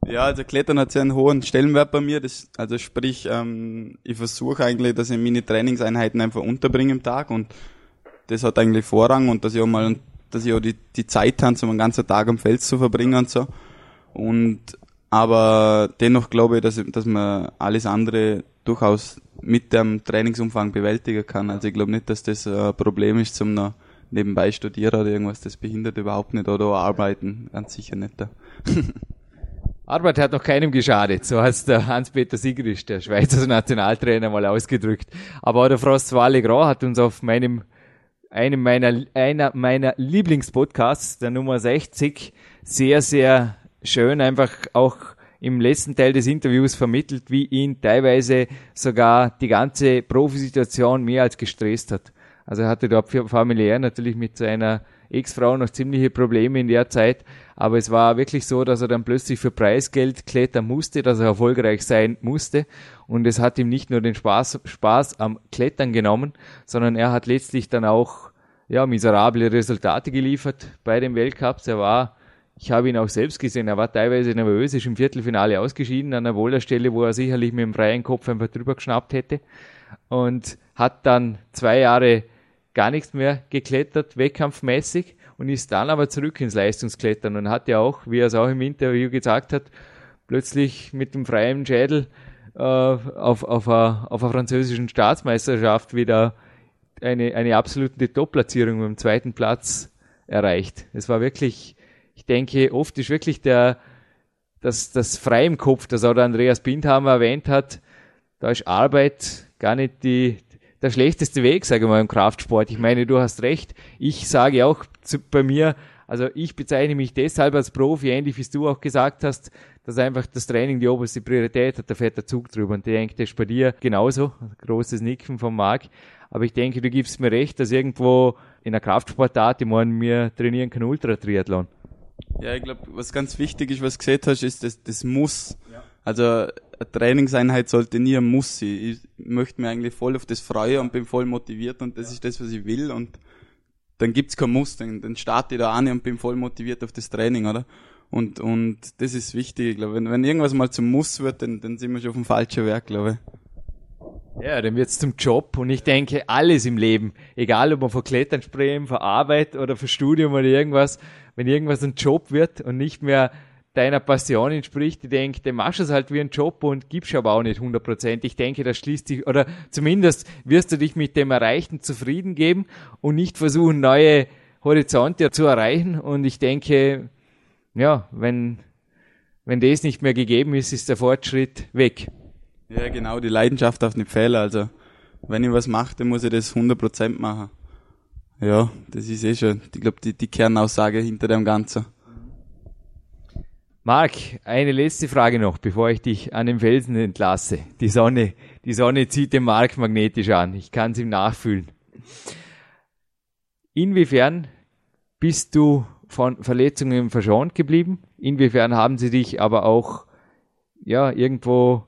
Ja, also Klettern hat sehr einen hohen Stellenwert bei mir. Das, also sprich, ähm, ich versuche eigentlich, dass ich meine Trainingseinheiten einfach unterbringe im Tag und das hat eigentlich Vorrang und dass ich auch mal, dass ich auch die, die Zeit habe, um einen ganzen Tag am Fels zu verbringen und so. Und aber dennoch glaube ich, dass, dass man alles andere durchaus mit dem Trainingsumfang bewältigen kann. Also ich glaube nicht, dass das ein Problem ist zum noch nebenbei studieren oder irgendwas, das behindert überhaupt nicht oder arbeiten, ganz sicher nicht. Arbeit hat noch keinem geschadet, so hat der Hans-Peter Sigrisch, der Schweizer Nationaltrainer, mal ausgedrückt. Aber auch der Frost Grand hat uns auf meinem, einem meiner, einer meiner Lieblingspodcasts, der Nummer 60, sehr, sehr schön einfach auch im letzten Teil des Interviews vermittelt, wie ihn teilweise sogar die ganze Profisituation mehr als gestresst hat. Also er hatte dort familiär natürlich mit seiner Ex-Frau noch ziemliche Probleme in der Zeit, aber es war wirklich so, dass er dann plötzlich für Preisgeld klettern musste, dass er erfolgreich sein musste. Und es hat ihm nicht nur den Spaß, Spaß am Klettern genommen, sondern er hat letztlich dann auch ja, miserable Resultate geliefert bei den Weltcups. Er war, ich habe ihn auch selbst gesehen, er war teilweise nervös, ist im Viertelfinale ausgeschieden an einer Wohlerstelle, wo er sicherlich mit dem freien Kopf einfach drüber geschnappt hätte. Und hat dann zwei Jahre gar nichts mehr geklettert, wettkampfmäßig und ist dann aber zurück ins Leistungsklettern und hat ja auch, wie er es auch im Interview gesagt hat, plötzlich mit dem freien Schädel äh, auf, auf, einer, auf einer französischen Staatsmeisterschaft wieder eine, eine absolute Top-Platzierung dem zweiten Platz erreicht. Es war wirklich, ich denke, oft ist wirklich der, das, das frei im Kopf, das auch der Andreas Bindhammer erwähnt hat, da ist Arbeit gar nicht die, der schlechteste Weg, sage ich mal, im Kraftsport. Ich meine, du hast recht. Ich sage auch zu, bei mir, also ich bezeichne mich deshalb als Profi, ähnlich wie du auch gesagt hast, dass einfach das Training die oberste Priorität hat, da fährt der Zug drüber. Und ich denke, das ist bei dir genauso. Großes Nicken vom Marc. Aber ich denke, du gibst mir recht, dass irgendwo in der Kraftsportart, ich meine, wir trainieren keinen Ultra-Triathlon. Ja, ich glaube, was ganz wichtig ist, was du gesehen hast, ist, das, das muss. Ja. Also eine Trainingseinheit sollte nie ein Muss sein. Ich möchte mir eigentlich voll auf das freuen und bin voll motiviert und das ist das, was ich will und dann gibt's kein Muss, dann, dann starte ich da an und bin voll motiviert auf das Training, oder? Und, und das ist wichtig, ich glaube. Wenn, wenn irgendwas mal zum Muss wird, dann, dann sind wir schon auf dem falschen Werk, glaube ich. Ja, dann wird's zum Job und ich denke, alles im Leben, egal ob man von Klettern sprechen, von Arbeit oder von Studium oder irgendwas, wenn irgendwas ein Job wird und nicht mehr deiner Passion entspricht, ich denke, dann machst du es halt wie ein Job und gibst aber auch nicht 100%. Ich denke, das schließt dich, oder zumindest wirst du dich mit dem Erreichten zufrieden geben und nicht versuchen, neue Horizonte zu erreichen und ich denke, ja, wenn, wenn das nicht mehr gegeben ist, ist der Fortschritt weg. Ja, genau, die Leidenschaft darf nicht fehlen. Also, wenn ich was mache, dann muss ich das 100% machen. Ja, das ist eh schon, ich glaube, die, die Kernaussage hinter dem Ganzen. Marc, eine letzte Frage noch, bevor ich dich an den Felsen entlasse. Die Sonne, die Sonne zieht den Marc magnetisch an. Ich kann es ihm nachfühlen. Inwiefern bist du von Verletzungen verschont geblieben? Inwiefern haben sie dich aber auch, ja, irgendwo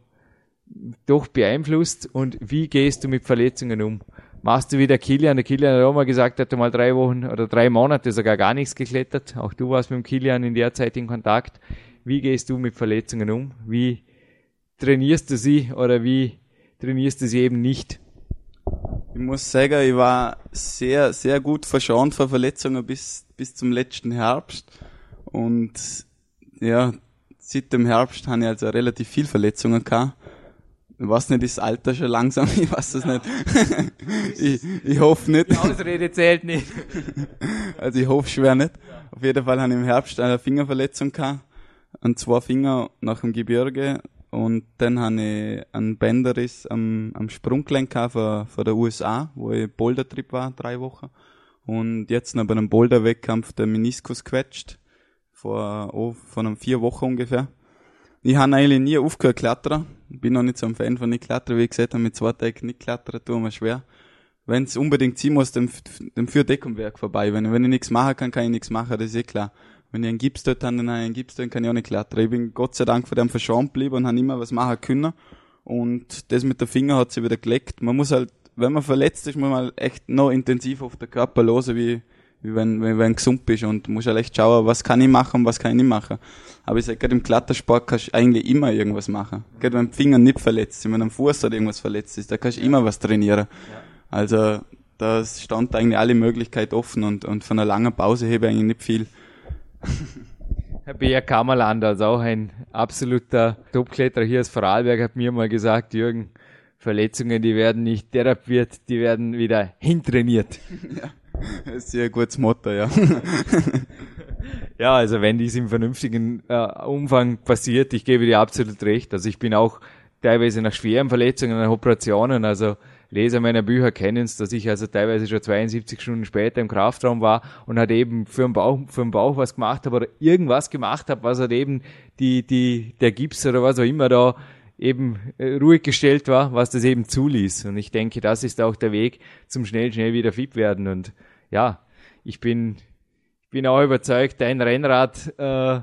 doch beeinflusst und wie gehst du mit Verletzungen um? Machst du wieder Kilian? Der Kilian hat auch mal gesagt, er hat mal drei Wochen oder drei Monate sogar gar nichts geklettert. Auch du warst mit dem Kilian in der Zeit in Kontakt. Wie gehst du mit Verletzungen um? Wie trainierst du sie oder wie trainierst du sie eben nicht? Ich muss sagen, ich war sehr, sehr gut verschont vor Verletzungen bis, bis zum letzten Herbst. Und ja, seit dem Herbst habe ich also relativ viel Verletzungen gehabt. Ich weiß nicht, ist das Alter schon langsam? Ich weiß es nicht. ich, ich hoffe nicht. Die Ausrede zählt nicht. also ich hoffe schwer nicht. Auf jeden Fall habe ich im Herbst eine Fingerverletzung gehabt. An zwei Finger nach dem Gebirge. Und dann habe ich einen Bänderriss am, am Sprunggelenk von, von der USA, wo ich Bouldertrip war, drei Wochen. Und jetzt noch bei einem Boulder-Wettkampf der Meniskus quetscht. Vor, oh, von einem vier Wochen ungefähr. Ich habe eigentlich nie aufgehört klettern. Bin noch nicht so ein Fan von nicht klettern, wie ich gesagt habe, mit zwei Tagen nicht klettern tun mir schwer. Wenn es unbedingt sein muss, dann, dann führt Deckungswerk vorbei. Wenn, wenn ich nichts machen kann, kann ich nichts machen, das ist eh klar. Wenn ich einen Gips dort habe, dann habe ich einen Gips dort, kann ich auch nicht klettern. Ich bin Gott sei Dank von dem verschont geblieben und habe immer was machen können. Und das mit der Finger hat sich wieder geleckt. Man muss halt, wenn man verletzt ist, muss man echt noch intensiv auf den Körper losen, wie, wie wenn, wenn, wenn gesund bist und musst halt echt schauen, was kann ich machen und was kann ich nicht machen. Aber ich sage, gerade im Klettersport kannst du eigentlich immer irgendwas machen. Gerade wenn die Finger nicht verletzt sind, wenn am Fuß oder irgendwas verletzt ist, da kannst du immer was trainieren. Also, da stand eigentlich alle Möglichkeiten offen und, und von einer langen Pause habe ich eigentlich nicht viel. Herr Beer Kammerlander, also auch ein absoluter Topkletterer hier aus Vorarlberg, hat mir mal gesagt, Jürgen, Verletzungen, die werden nicht therapiert, die werden wieder hintrainiert. Ja. Das ist sehr gutes Motto, ja. ja, also wenn dies im vernünftigen äh, Umfang passiert, ich gebe dir absolut recht. Also ich bin auch teilweise nach schweren Verletzungen, nach Operationen, also Leser meiner Bücher kennen es, dass ich also teilweise schon 72 Stunden später im Kraftraum war und halt eben für den Bauch, für den Bauch was gemacht habe oder irgendwas gemacht habe, was halt eben die, die, der Gips oder was auch immer da eben äh, ruhig gestellt war, was das eben zuließ. Und ich denke, das ist auch der Weg zum schnell, schnell wieder fit werden. Und ja, ich bin, bin auch überzeugt, dein Rennrad äh,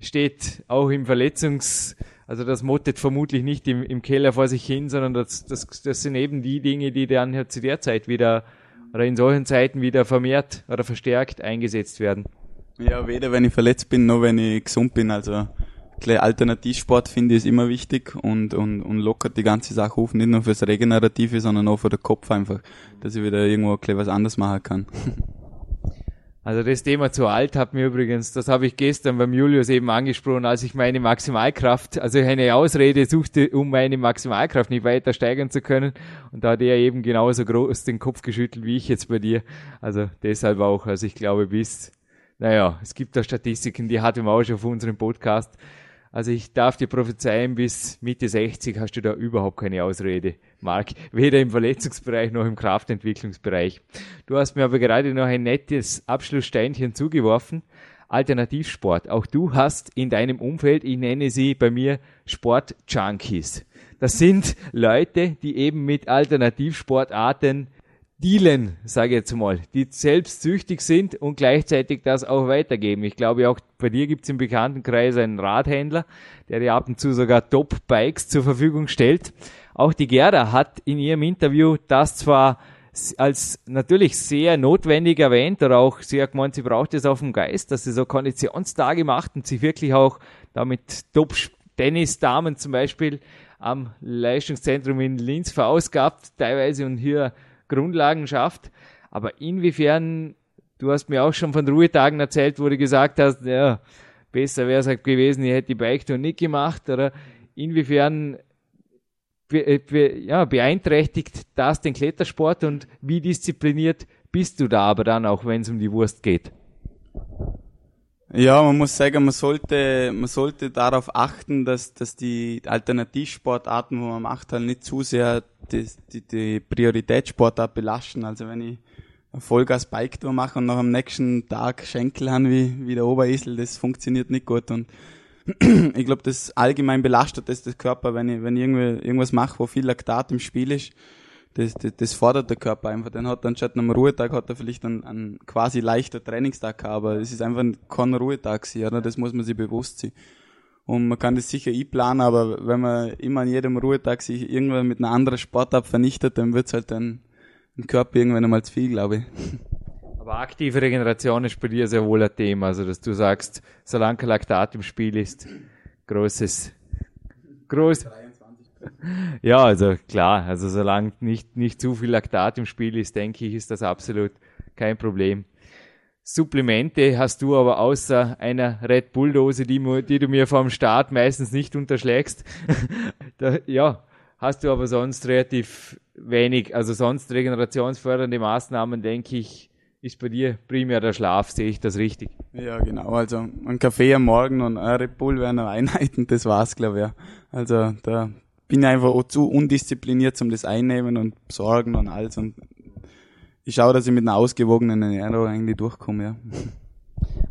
steht auch im Verletzungs, also das mottet vermutlich nicht im, im Keller vor sich hin, sondern das, das, das sind eben die Dinge, die dann ja zu der Zeit wieder oder in solchen Zeiten wieder vermehrt oder verstärkt eingesetzt werden. Ja, weder wenn ich verletzt bin, noch wenn ich gesund bin. Also Alternativsport finde ich ist immer wichtig und, und, und lockert die ganze Sache auf, nicht nur fürs Regenerative, sondern auch für den Kopf einfach, dass ich wieder irgendwo was anderes machen kann. Also das Thema zu alt hat mir übrigens, das habe ich gestern beim Julius eben angesprochen, als ich meine Maximalkraft, also eine Ausrede suchte, um meine Maximalkraft nicht weiter steigern zu können. Und da hat er eben genauso groß den Kopf geschüttelt wie ich jetzt bei dir. Also deshalb auch, also ich glaube bis, naja, es gibt da Statistiken, die hatten wir auch schon auf unserem Podcast. Also ich darf dir prophezeien, bis Mitte 60 hast du da überhaupt keine Ausrede, Marc. Weder im Verletzungsbereich noch im Kraftentwicklungsbereich. Du hast mir aber gerade noch ein nettes Abschlusssteinchen zugeworfen. Alternativsport. Auch du hast in deinem Umfeld, ich nenne sie bei mir Sportjunkies. Das sind Leute, die eben mit Alternativsportarten dealen, sage ich jetzt mal, die selbst süchtig sind und gleichzeitig das auch weitergeben. Ich glaube auch bei dir gibt es im Bekanntenkreis einen Radhändler, der dir ab und zu sogar Top-Bikes zur Verfügung stellt. Auch die Gerda hat in ihrem Interview das zwar als natürlich sehr notwendig erwähnt oder auch sie hat gemeint, sie braucht es auf dem Geist, dass sie so Konditionstage macht und sich wirklich auch damit Top-Tennis-Damen zum Beispiel am Leistungszentrum in Linz verausgabt, teilweise und hier Grundlagen schafft. Aber inwiefern, du hast mir auch schon von Ruhetagen erzählt, wo du gesagt hast, ja, besser wäre es halt gewesen, ich hätte die Bike nicht gemacht, oder inwiefern be, be, ja, beeinträchtigt das den Klettersport und wie diszipliniert bist du da aber dann auch, wenn es um die Wurst geht? Ja, man muss sagen, man sollte, man sollte darauf achten, dass, dass die Alternativsportarten, wo man macht, halt nicht zu sehr die, die, die Prioritätssportart belasten. Also wenn ich Vollgas Bike Tour mache und noch am nächsten Tag Schenkel haben wie, wie der Oberesel, das funktioniert nicht gut und ich glaube, das allgemein belastet das, das Körper, wenn ich, wenn ich irgendwie, irgendwas mache, wo viel Laktat im Spiel ist, das, das, das fordert der Körper einfach. Dann hat dann statt einem Ruhetag hat er vielleicht einen, einen quasi leichter Trainingstag aber es ist einfach kein Ruhetag oder? Das muss man sich bewusst sein. Und man kann das sicher planen, aber wenn man immer an jedem Ruhetag sich irgendwann mit einer anderen Sportart vernichtet, dann wird's halt dann im Körper irgendwann einmal zu viel, glaube ich. Aber aktive Regeneration ist bei dir sehr wohl ein Thema, also dass du sagst, solange kein Laktat im Spiel ist, großes, groß. Ja, also klar, also solange nicht, nicht zu viel Laktat im Spiel ist, denke ich, ist das absolut kein Problem. Supplemente hast du aber außer einer Red Bull Dose, die, die du mir vom Start meistens nicht unterschlägst. da, ja, hast du aber sonst relativ wenig, also sonst regenerationsfördernde Maßnahmen, denke ich, ist bei dir primär der Schlaf, sehe ich das richtig? Ja, genau. Also ein Kaffee am Morgen und ein Red Bull wären Einheiten, das war's, glaube ich. Also da bin ich einfach auch zu undiszipliniert um das Einnehmen und Sorgen und alles. Und ich schaue, dass ich mit einer ausgewogenen Ernährung eigentlich durchkomme, ja.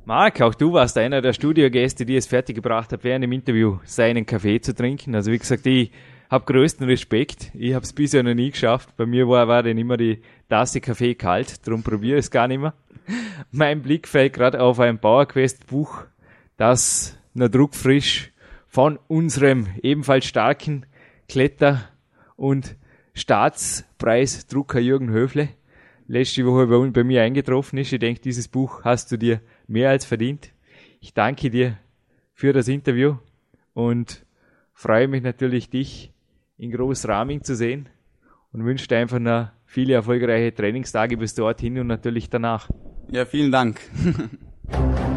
Marc, auch du warst einer der Studiogäste, die es fertiggebracht hat, während dem Interview seinen Kaffee zu trinken. Also wie gesagt, ich habe größten Respekt. Ich habe es bisher noch nie geschafft. Bei mir war, war dann immer die Tasse Kaffee kalt, darum probiere ich es gar nicht mehr. Mein Blick fällt gerade auf ein Bauerquest-Buch, das nur druckfrisch von unserem ebenfalls starken Kletter- und Staatspreisdrucker Jürgen Höfle letzte Woche bei, bei mir eingetroffen ist. Ich denke, dieses Buch hast du dir mehr als verdient. Ich danke dir für das Interview und freue mich natürlich, dich in Großraming zu sehen und wünsche dir einfach noch viele erfolgreiche Trainingstage bis dorthin und natürlich danach. Ja, vielen Dank.